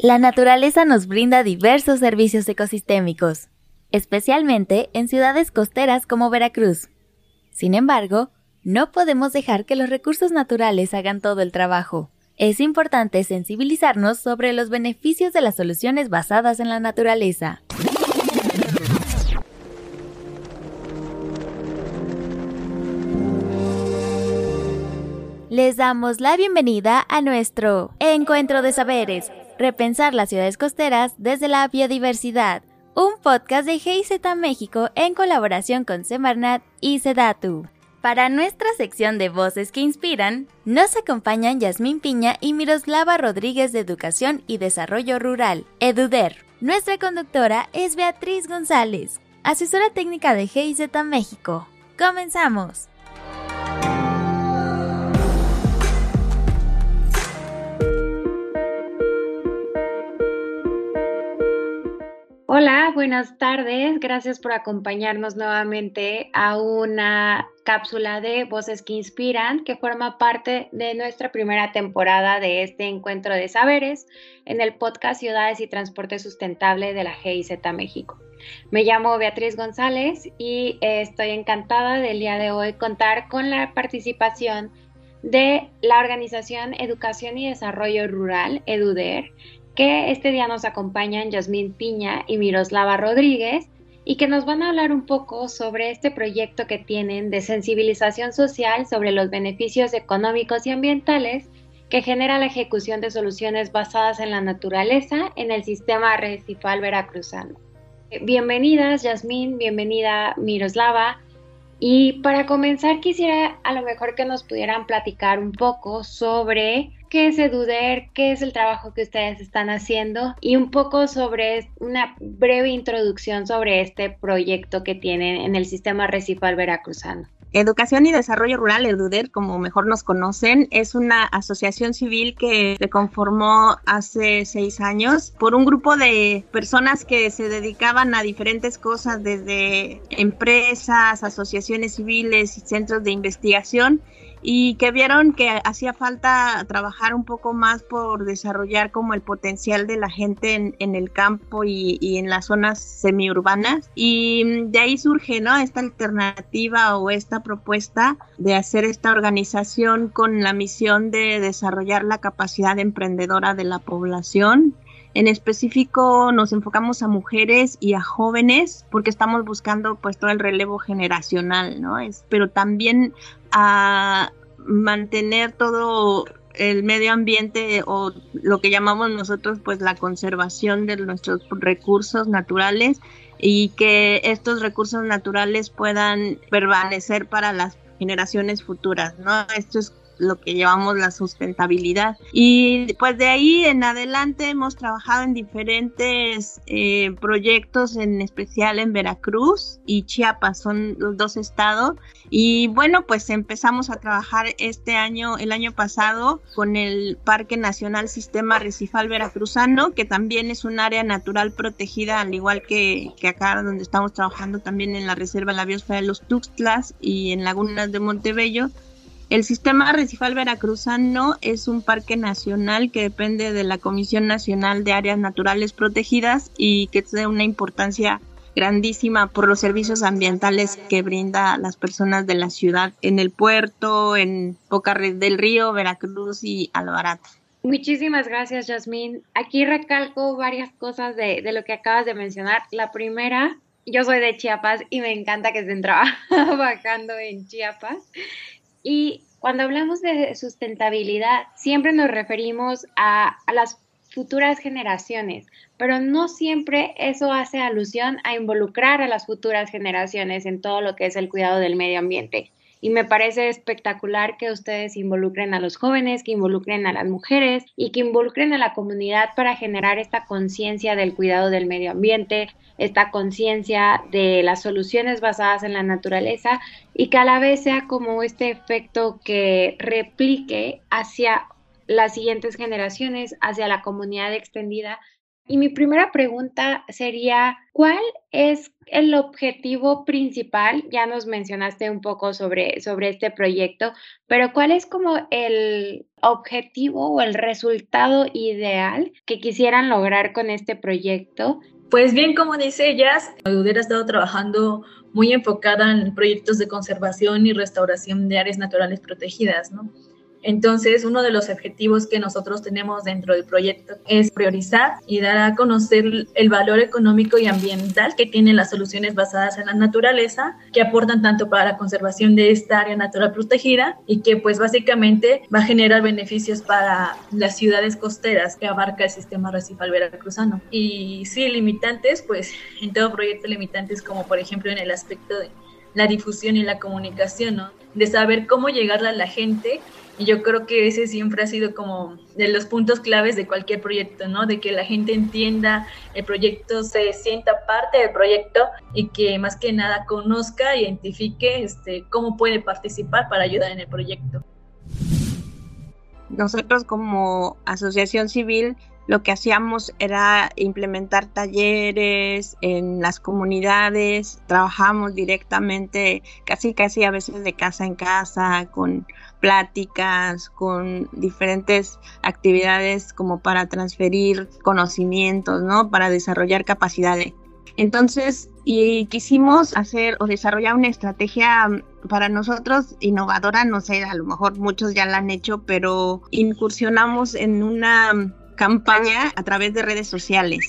La naturaleza nos brinda diversos servicios ecosistémicos, especialmente en ciudades costeras como Veracruz. Sin embargo, no podemos dejar que los recursos naturales hagan todo el trabajo. Es importante sensibilizarnos sobre los beneficios de las soluciones basadas en la naturaleza. Les damos la bienvenida a nuestro Encuentro de Saberes, repensar las ciudades costeras desde la biodiversidad, un podcast de GIZ México en colaboración con Semarnat y Sedatu. Para nuestra sección de voces que inspiran, nos acompañan Yasmín Piña y Miroslava Rodríguez de Educación y Desarrollo Rural, EDUDER. Nuestra conductora es Beatriz González, asesora técnica de GIZ México. ¡Comenzamos! Buenas tardes. Gracias por acompañarnos nuevamente a una cápsula de Voces que Inspiran que forma parte de nuestra primera temporada de este encuentro de saberes en el podcast Ciudades y Transporte Sustentable de la GIZ México. Me llamo Beatriz González y estoy encantada del día de hoy contar con la participación de la organización Educación y Desarrollo Rural, EDUDER, que este día nos acompañan Yasmín Piña y Miroslava Rodríguez y que nos van a hablar un poco sobre este proyecto que tienen de sensibilización social sobre los beneficios económicos y ambientales que genera la ejecución de soluciones basadas en la naturaleza en el sistema recifal veracruzano. Bienvenidas, Yasmín, bienvenida, Miroslava. Y para comenzar, quisiera a lo mejor que nos pudieran platicar un poco sobre qué es EDUDER, qué es el trabajo que ustedes están haciendo y un poco sobre una breve introducción sobre este proyecto que tienen en el sistema recifal veracruzano. Educación y Desarrollo Rural, EDUDER, como mejor nos conocen, es una asociación civil que se conformó hace seis años por un grupo de personas que se dedicaban a diferentes cosas, desde empresas, asociaciones civiles y centros de investigación y que vieron que hacía falta trabajar un poco más por desarrollar como el potencial de la gente en, el campo y, en las zonas semiurbanas y de ahí surge ¿no? esta alternativa o esta propuesta de hacer esta organización con la misión de desarrollar la capacidad emprendedora de la población en específico nos enfocamos a mujeres y a jóvenes porque estamos buscando pues todo el relevo generacional, ¿no? Es, pero también a mantener todo el medio ambiente o lo que llamamos nosotros pues la conservación de nuestros recursos naturales y que estos recursos naturales puedan permanecer para las generaciones futuras, ¿no? Esto es lo que llamamos la sustentabilidad. Y pues de ahí en adelante hemos trabajado en diferentes eh, proyectos, en especial en Veracruz y Chiapas, son los dos estados. Y bueno, pues empezamos a trabajar este año, el año pasado, con el Parque Nacional Sistema Recifal Veracruzano, que también es un área natural protegida, al igual que, que acá donde estamos trabajando también en la Reserva de la Biosfera de los Tuxtlas y en Lagunas de Montebello el sistema recifal veracruzano es un parque nacional que depende de la Comisión Nacional de Áreas Naturales Protegidas y que tiene una importancia grandísima por los servicios ambientales que brinda a las personas de la ciudad en el puerto, en Boca del Río, Veracruz y Alvarado. Muchísimas gracias, Yasmín. Aquí recalco varias cosas de, de, lo que acabas de mencionar. La primera, yo soy de Chiapas y me encanta que estén trabajando en Chiapas. Y cuando hablamos de sustentabilidad, siempre nos referimos a, las futuras generaciones, pero no siempre eso hace alusión a involucrar a las futuras generaciones en todo lo que es el cuidado del medio ambiente. Y me parece espectacular que ustedes involucren a los jóvenes, que involucren a las mujeres y que involucren a la comunidad para generar esta conciencia del cuidado del medio ambiente, esta conciencia de las soluciones basadas en la naturaleza y que a la vez sea como este efecto que replique hacia las siguientes generaciones, hacia la comunidad extendida, Y mi primera pregunta sería, ¿cuál es el objetivo principal? Ya nos mencionaste un poco sobre, sobre este proyecto, pero ¿cuál es como el objetivo o el resultado ideal que quisieran lograr con este proyecto? Pues bien, como dice ellas, Udera ha estado trabajando muy enfocada en proyectos de conservación y restauración de áreas naturales protegidas, ¿no? Entonces, uno de los objetivos que nosotros tenemos dentro del proyecto es priorizar y dar a conocer el valor económico y ambiental que tienen las soluciones basadas en la naturaleza, que aportan tanto para la conservación de esta área natural protegida y que pues básicamente va a generar beneficios para las ciudades costeras que abarca el sistema recifal veracruzano. Y sí, limitantes, pues en todo proyecto limitantes como por ejemplo en el aspecto de la difusión y la comunicación, ¿no? De saber cómo llegarle a la gente y yo creo que ese siempre ha sido como de los puntos claves de cualquier proyecto, ¿no? De que la gente entienda el proyecto, se sienta parte del proyecto y que más que nada conozca, identifique este, cómo puede participar para ayudar en el proyecto. Nosotros como asociación civil lo que hacíamos era implementar talleres en las comunidades, trabajamos directamente, casi casi a veces de casa en casa, con pláticas, con diferentes actividades como para transferir conocimientos, ¿no? Para desarrollar capacidades. Entonces, y quisimos hacer o desarrollar una estrategia para nosotros innovadora, no sé, a lo mejor muchos ya la han hecho, pero incursionamos en una campaña a través de redes sociales.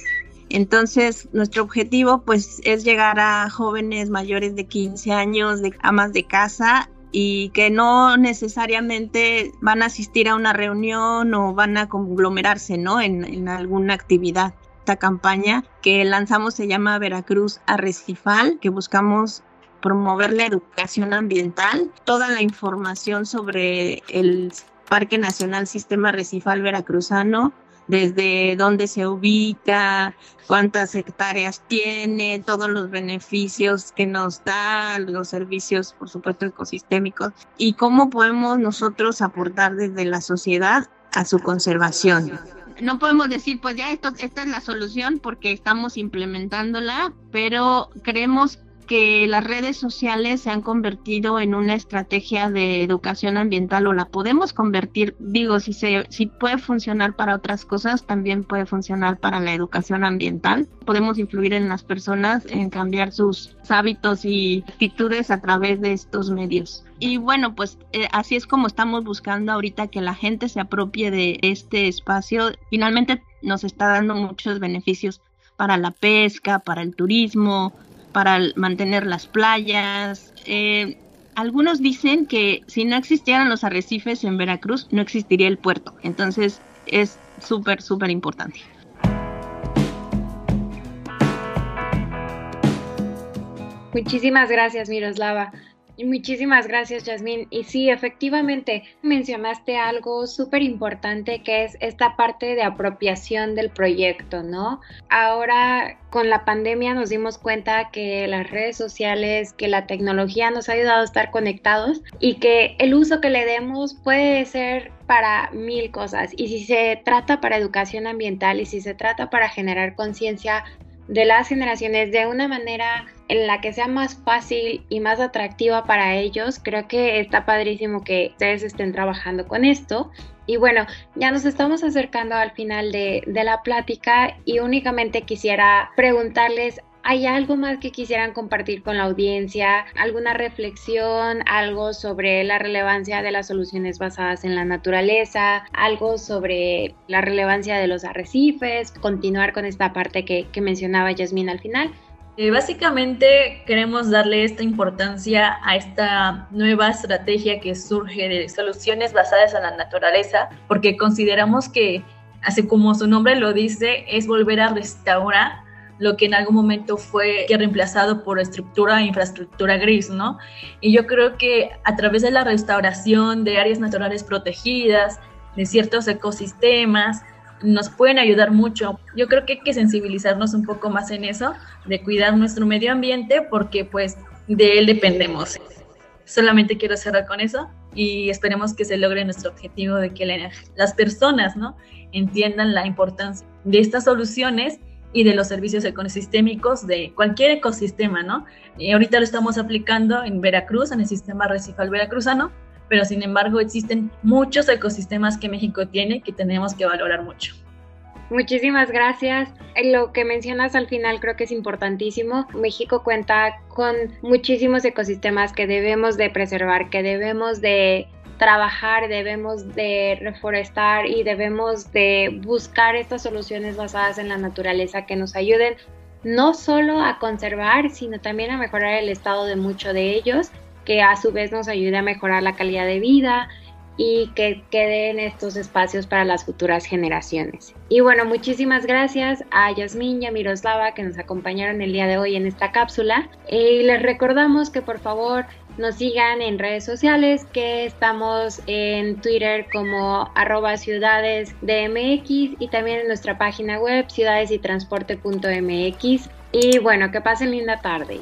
Entonces, nuestro objetivo pues es llegar a jóvenes mayores de 15 años, de amas de casa y que no necesariamente van a asistir a una reunión o van a conglomerarse, ¿no? En, en alguna actividad. Esta campaña que lanzamos se llama Veracruz Arrecifal, que buscamos promover la educación ambiental, toda la información sobre el Parque Nacional Sistema Arrecifal Veracruzano, desde dónde se ubica, cuántas hectáreas tiene, todos los beneficios que nos da, los servicios, por supuesto, ecosistémicos, y cómo podemos nosotros aportar desde la sociedad a su conservación. No podemos decir, pues ya esto, esta es la solución porque estamos implementándola, pero creemos que las redes sociales se han convertido en una estrategia de educación ambiental o la podemos convertir, digo, si, se, si puede funcionar para otras cosas, también puede funcionar para la educación ambiental. Podemos influir en las personas en cambiar sus hábitos y actitudes a través de estos medios. Y bueno, pues eh, así es como estamos buscando ahorita que la gente se apropie de este espacio. Finalmente nos está dando muchos beneficios para la pesca, para el turismo, para mantener las playas. Eh, algunos dicen que si no existieran los arrecifes en Veracruz, no existiría el puerto. Entonces es súper, súper importante. Muchísimas gracias, Miroslava. Muchísimas gracias, Yasmín. Y sí, efectivamente, mencionaste algo súper importante que es esta parte de apropiación del proyecto, ¿no? Ahora, con la pandemia nos dimos cuenta que las redes sociales, que la tecnología nos ha ayudado a estar conectados y que el uso que le demos puede ser para mil cosas. Y si se trata para educación ambiental y si se trata para generar conciencia de las generaciones de una manera en la que sea más fácil y más atractiva para ellos. Creo que está padrísimo que ustedes estén trabajando con esto. Y bueno, ya nos estamos acercando al final de, de la plática y únicamente quisiera preguntarles ¿Hay algo más que quisieran compartir con la audiencia? ¿Alguna reflexión? ¿Algo sobre la relevancia de las soluciones basadas en la naturaleza? ¿Algo sobre la relevancia de los arrecifes? Continuar con esta parte que, mencionaba Yasmín al final. Eh, básicamente queremos darle esta importancia a esta nueva estrategia que surge de soluciones basadas en la naturaleza, porque consideramos que, así como su nombre lo dice, es volver a restaurar lo que en algún momento fue reemplazado por estructura e infraestructura gris, ¿no? Y yo creo que a través de la restauración de áreas naturales protegidas, de ciertos ecosistemas, nos pueden ayudar mucho. Yo creo que hay que sensibilizarnos un poco más en eso, de cuidar nuestro medio ambiente, porque pues de él dependemos. Solamente quiero cerrar con eso y esperemos que se logre nuestro objetivo de que las personas, ¿no? Entiendan la importancia de estas soluciones y de los servicios ecosistémicos de cualquier ecosistema, ¿no? Y ahorita lo estamos aplicando en Veracruz, en el sistema recifal veracruzano, pero sin embargo existen muchos ecosistemas que México tiene que tenemos que valorar mucho. Muchísimas gracias. Lo que mencionas al final creo que es importantísimo. México cuenta con muchísimos ecosistemas que debemos de preservar, que debemos de trabajar, debemos de reforestar y debemos de buscar estas soluciones basadas en la naturaleza que nos ayuden no solo a conservar, sino también a mejorar el estado de muchos de ellos, que a su vez nos ayude a mejorar la calidad de vida y que queden estos espacios para las futuras generaciones. Y bueno, muchísimas gracias a Yasmín y a Miroslava que nos acompañaron el día de hoy en esta cápsula. Y les recordamos que por favor nos sigan en redes sociales, que estamos en Twitter como arroba ciudades y también en nuestra página web ciudadesytransporte.mx. Y bueno, que pasen linda tarde.